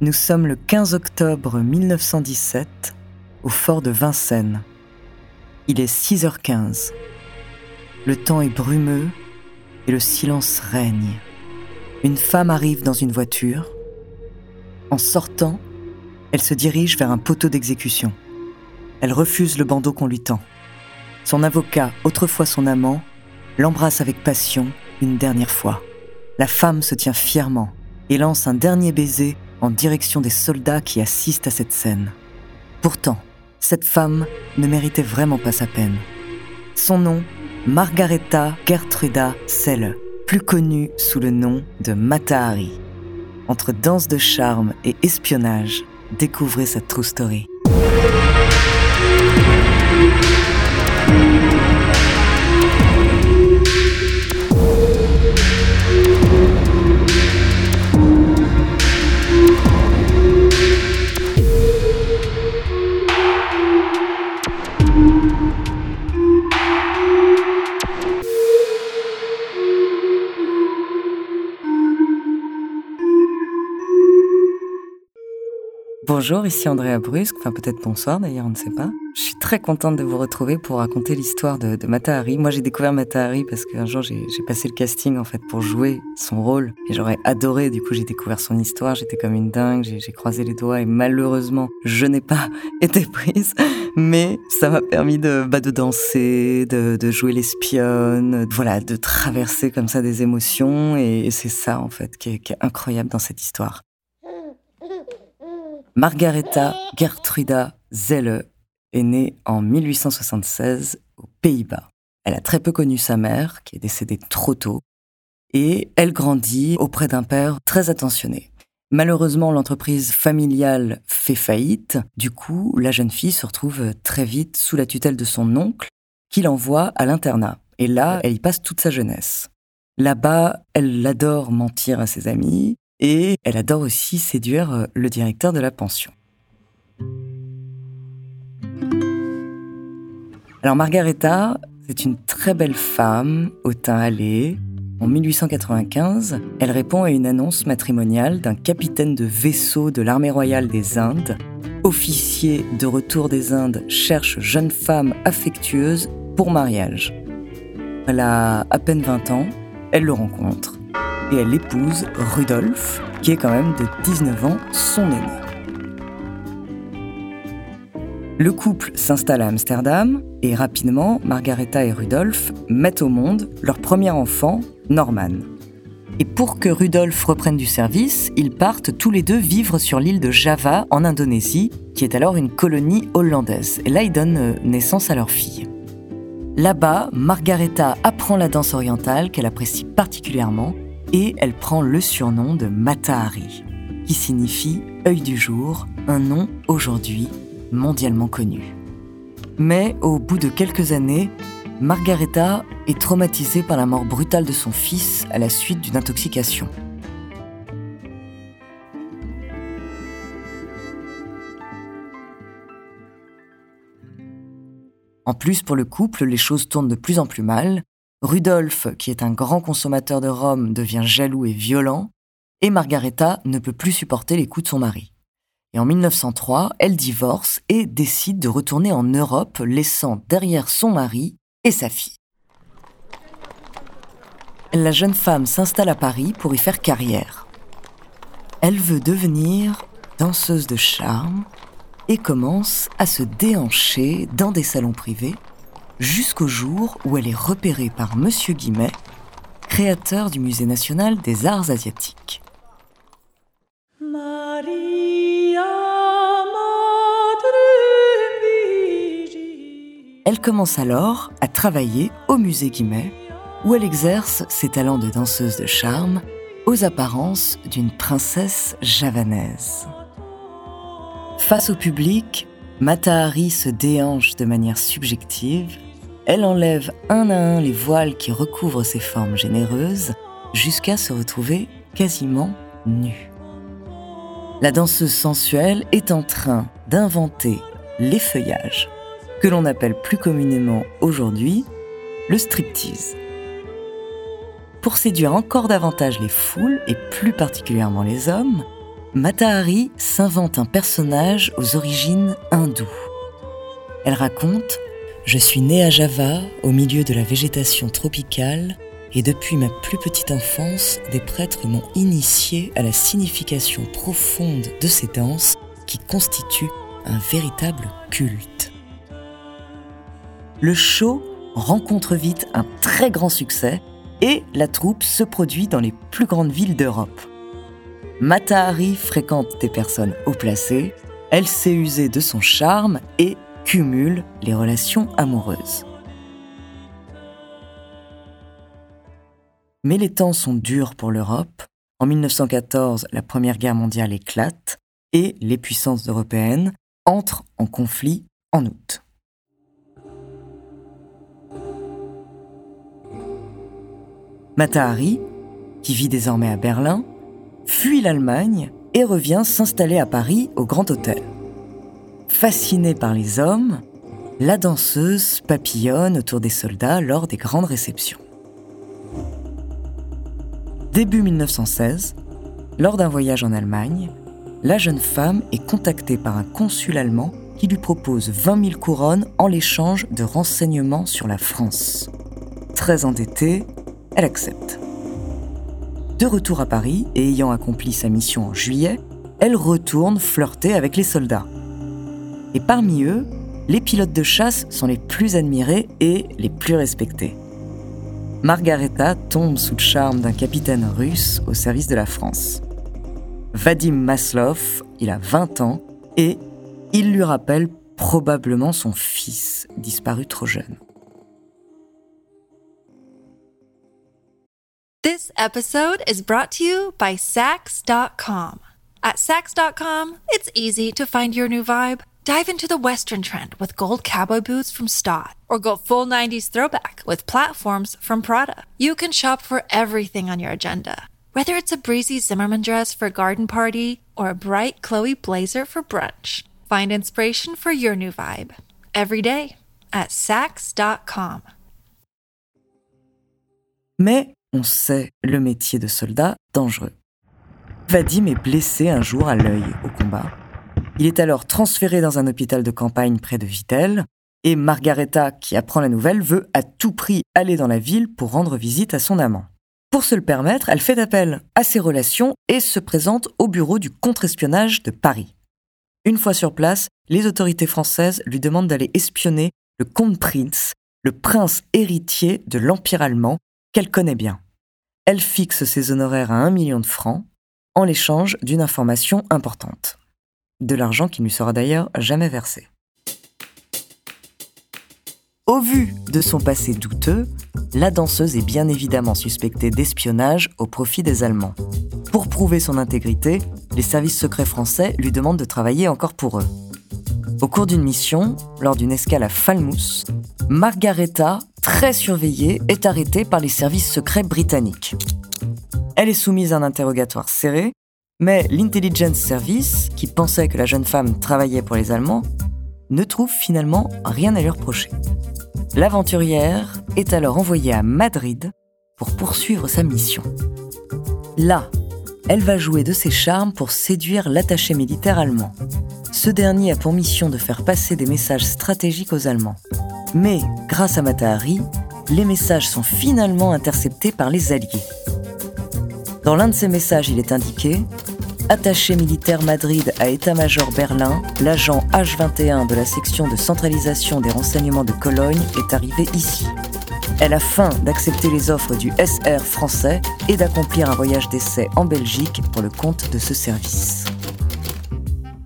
Nous sommes le 15 octobre 1917 au fort de Vincennes. Il est 6h15. Le temps est brumeux et le silence règne. Une femme arrive dans une voiture. En sortant, elle se dirige vers un poteau d'exécution. Elle refuse le bandeau qu'on lui tend. Son avocat, autrefois son amant, l'embrasse avec passion une dernière fois. La femme se tient fièrement et lance un dernier baiser en direction des soldats qui assistent à cette scène. Pourtant, cette femme ne méritait vraiment pas sa peine. Son nom, Margaretha Gertruda Selle, plus connue sous le nom de Matahari. Entre danse de charme et espionnage, découvrez sa true story. Bonjour, ici Andrea Brusque, enfin peut-être bonsoir d'ailleurs, on ne sait pas. Je suis très contente de vous retrouver pour raconter l'histoire de, de Matahari. Moi j'ai découvert Matahari parce qu'un jour j'ai passé le casting en fait pour jouer son rôle et j'aurais adoré, du coup j'ai découvert son histoire, j'étais comme une dingue, j'ai croisé les doigts et malheureusement je n'ai pas été prise, mais ça m'a permis de, bah, de danser, de, de jouer l'espionne, voilà, de traverser comme ça des émotions et, c'est ça en fait qui est, qui est incroyable dans cette histoire. Margaretha Gertruda Zelle est née en 1876 aux Pays-Bas. Elle a très peu connu sa mère, qui est décédée trop tôt, et elle grandit auprès d'un père très attentionné. Malheureusement, l'entreprise familiale fait faillite. Du coup, la jeune fille se retrouve très vite sous la tutelle de son oncle, qui l'envoie à l'internat. Et là, elle y passe toute sa jeunesse. Là-bas, elle adore mentir à ses amis, et elle adore aussi séduire euh, le directeur de la pension. Alors Margaretha, c'est une très belle femme au teint allé. En 1895, elle répond à une annonce matrimoniale d'un capitaine de vaisseau de l'armée royale des Indes. Officier de retour des Indes cherche jeune femme affectueuse pour mariage. Elle a à peine 20 ans, elle le rencontre et elle épouse Rudolf, qui est quand même de 19 ans son aîné. Le couple s'installe à Amsterdam et rapidement, Margaretha et Rudolf mettent au monde leur premier enfant, Norman. Et pour que Rudolf reprenne du service, ils partent tous les deux vivre sur l'île de Java en Indonésie, qui est alors une colonie hollandaise. Et là, ils donnent euh, naissance à leur fille. Là-bas, Margaretha apprend la danse orientale qu'elle apprécie particulièrement et elle prend le surnom de Matahari, qui signifie œil du jour, un nom aujourd'hui mondialement connu. Mais au bout de quelques années, Margaretha est traumatisée par la mort brutale de son fils à la suite d'une intoxication. En plus, pour le couple, les choses tournent de plus en plus mal, Rudolf, qui est un grand consommateur de rhum, devient jaloux et violent, et Margaretha ne peut plus supporter les coups de son mari. Et en 1903, elle divorce et décide de retourner en Europe, laissant derrière son mari et sa fille. la jeune femme s'installe à Paris pour y faire carrière. Elle veut devenir danseuse de charme et commence à se déhancher dans des salons privés jusqu'au jour où elle est repérée par Monsieur Guimet, créateur du Musée national des arts asiatiques. Elle commence alors à travailler au musée Guimet, où elle exerce ses talents de danseuse de charme aux apparences d'une princesse javanaise. Face au public, Matahari se déhanche de manière subjective. Elle enlève un à un les voiles qui recouvrent ses formes généreuses jusqu'à se retrouver quasiment nue. La danseuse sensuelle est en train d'inventer l'effeuillage, que l'on appelle plus communément aujourd'hui le striptease. Pour séduire encore davantage les foules, et plus particulièrement les hommes, Matahari s'invente un personnage aux origines hindoues. Elle raconte Je suis née à Java, au milieu de la végétation tropicale, et depuis ma plus petite enfance, des prêtres m'ont initié à la signification profonde de ces danses qui constituent un véritable culte. Le show rencontre vite un très grand succès et la troupe se produit dans les plus grandes villes d'Europe. Matahari fréquente des personnes haut placées, elle sait user de son charme et cumule les relations amoureuses. Mais les temps sont durs pour l'Europe. En 1914, la Première Guerre mondiale éclate et les puissances européennes entrent en conflit en août. Matahari, qui vit désormais à Berlin, fuit l'Allemagne et revient s'installer à Paris au Grand Hôtel. Fascinée par les hommes, la danseuse papillonne autour des soldats lors des grandes réceptions. Début 1916, lors d'un voyage en Allemagne, la jeune femme est contactée par un consul allemand qui lui propose 20 000 couronnes en l'échange de renseignements sur la France. Très endettée, elle accepte. De retour à Paris et ayant accompli sa mission en juillet, elle retourne flirter avec les soldats. Et parmi eux, les pilotes de chasse sont les plus admirés et les plus respectés. Margareta tombe sous le charme d'un capitaine russe au service de la France. Vadim Maslov, il a 20 ans et il lui rappelle probablement son fils, disparu trop jeune. This episode is brought to you by Sax.com. At Sax.com, it's easy to find your new vibe. Dive into the Western trend with gold cowboy boots from Stott, or go full 90s throwback with platforms from Prada. You can shop for everything on your agenda, whether it's a breezy Zimmerman dress for a garden party or a bright Chloe blazer for brunch. Find inspiration for your new vibe every day at Sax.com. Mais on sait le métier de soldat dangereux. Vadim est blessé un jour à l'œil au combat. Il est alors transféré dans un hôpital de campagne près de Vittel, et Margareta, qui apprend la nouvelle, veut à tout prix aller dans la ville pour rendre visite à son amant. Pour se le permettre, elle fait appel à ses relations et se présente au bureau du contre-espionnage de Paris. Une fois sur place, les autorités françaises lui demandent d'aller espionner le comte Prince, le prince héritier de l'Empire allemand, qu'elle connaît bien. Elle fixe ses honoraires à un million de francs en l'échange d'une information importante. De l'argent qui ne lui sera d'ailleurs jamais versé. Au vu de son passé douteux, la danseuse est bien évidemment suspectée d'espionnage au profit des Allemands. Pour prouver son intégrité, les services secrets français lui demandent de travailler encore pour eux. Au cours d'une mission, lors d'une escale à Falmouth, Margareta très surveillée, est arrêtée par les services secrets britanniques. Elle est soumise à un interrogatoire serré, mais l'Intelligence Service, qui pensait que la jeune femme travaillait pour les Allemands, ne trouve finalement rien à lui reprocher. L'aventurière est alors envoyée à Madrid pour poursuivre sa mission. Là, elle va jouer de ses charmes pour séduire l'attaché militaire allemand. Ce dernier a pour mission de faire passer des messages stratégiques aux Allemands. Mais, grâce à Matahari, les messages sont finalement interceptés par les Alliés. Dans l'un de ces messages, il est indiqué Attaché militaire Madrid à état-major Berlin, l'agent H21 de la section de centralisation des renseignements de Cologne est arrivé ici. Elle a faim d'accepter les offres du SR français et d'accomplir un voyage d'essai en Belgique pour le compte de ce service.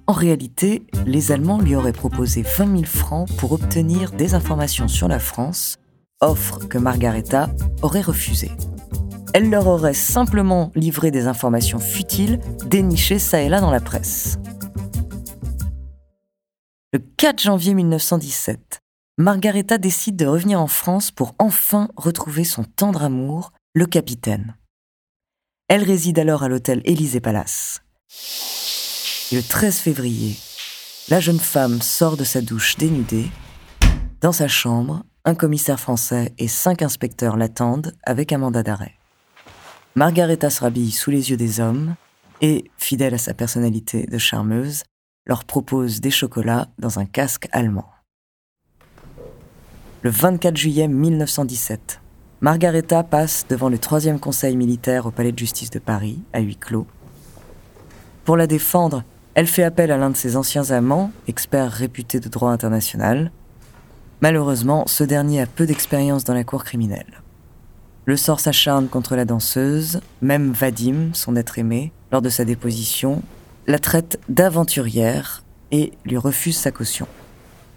En réalité, les Allemands lui auraient proposé 20 000 francs pour obtenir des informations sur la France, offre que Margaretha aurait refusée elle leur aurait simplement livré des informations futiles dénichées ça et là dans la presse. Le 4 janvier 1917, Margaretha décide de revenir en France pour enfin retrouver son tendre amour, le capitaine. Elle réside alors à l'hôtel Élysée Palace. Le 13 février, la jeune femme sort de sa douche dénudée. Dans sa chambre, un commissaire français et cinq inspecteurs l'attendent avec un mandat d'arrêt. Margaretha se rhabille sous les yeux des hommes et, fidèle à sa personnalité de charmeuse, leur propose des chocolats dans un casque allemand. Le 24 juillet 1917, Margaretha passe devant le troisième conseil militaire au palais de justice de Paris, à huis clos. Pour la défendre, elle fait appel à l'un de ses anciens amants, expert réputé de droit international. Malheureusement, ce dernier a peu d'expérience dans la cour criminelle. Le sort s'acharne contre la danseuse, même Vadim, son être aimé, lors de sa déposition, la traite d'aventurière et lui refuse sa caution.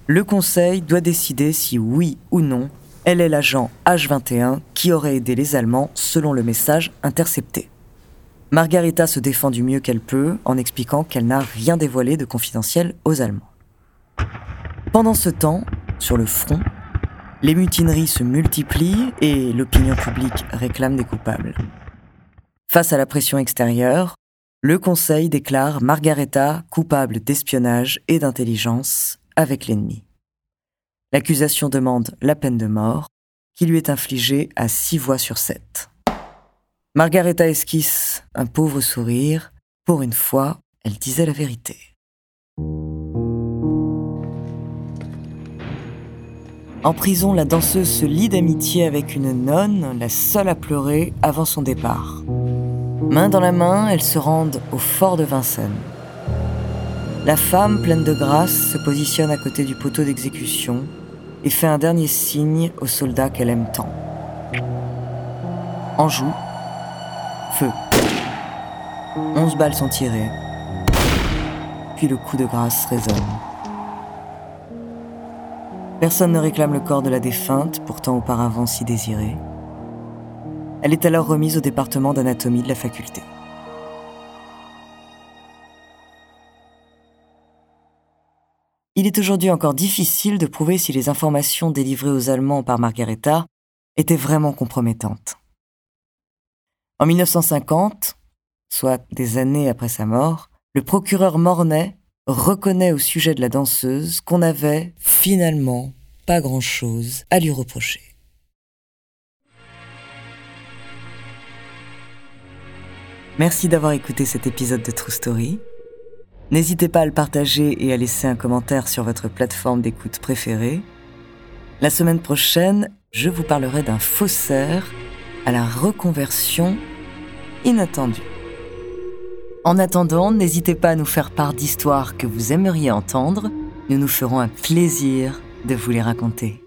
Le Conseil doit décider si oui ou non elle est l'agent H21 qui aurait aidé les Allemands selon le message intercepté. Margarita se défend du mieux qu'elle peut en expliquant qu'elle n'a rien dévoilé de confidentiel aux Allemands. Pendant ce temps, sur le front, les mutineries se multiplient et l'opinion publique réclame des coupables. Face à la pression extérieure, le Conseil déclare Margaretha coupable d'espionnage et d'intelligence avec l'ennemi. L'accusation demande la peine de mort, qui lui est infligée à six voix sur sept. Margaretha esquisse un pauvre sourire. Pour une fois, elle disait la vérité. En prison, la danseuse se lie d'amitié avec une nonne, la seule à pleurer avant son départ. Main dans la main, elles se rendent au fort de Vincennes. La femme, pleine de grâce, se positionne à côté du poteau d'exécution et fait un dernier signe aux soldats qu'elle aime tant. En joue, feu. Onze balles sont tirées, puis le coup de grâce résonne. Personne ne réclame le corps de la défunte, pourtant auparavant si désirée. Elle est alors remise au département d'anatomie de la faculté. Il est aujourd'hui encore difficile de prouver si les informations délivrées aux Allemands par Margaretha étaient vraiment compromettantes. En 1950, soit des années après sa mort, le procureur Mornay reconnaît au sujet de la danseuse qu'on n'avait finalement pas grand-chose à lui reprocher. Merci d'avoir écouté cet épisode de True Story. N'hésitez pas à le partager et à laisser un commentaire sur votre plateforme d'écoute préférée. La semaine prochaine, je vous parlerai d'un faussaire à la reconversion inattendue. En attendant, n'hésitez pas à nous faire part d'histoires que vous aimeriez entendre. Nous nous ferons un plaisir de vous les raconter.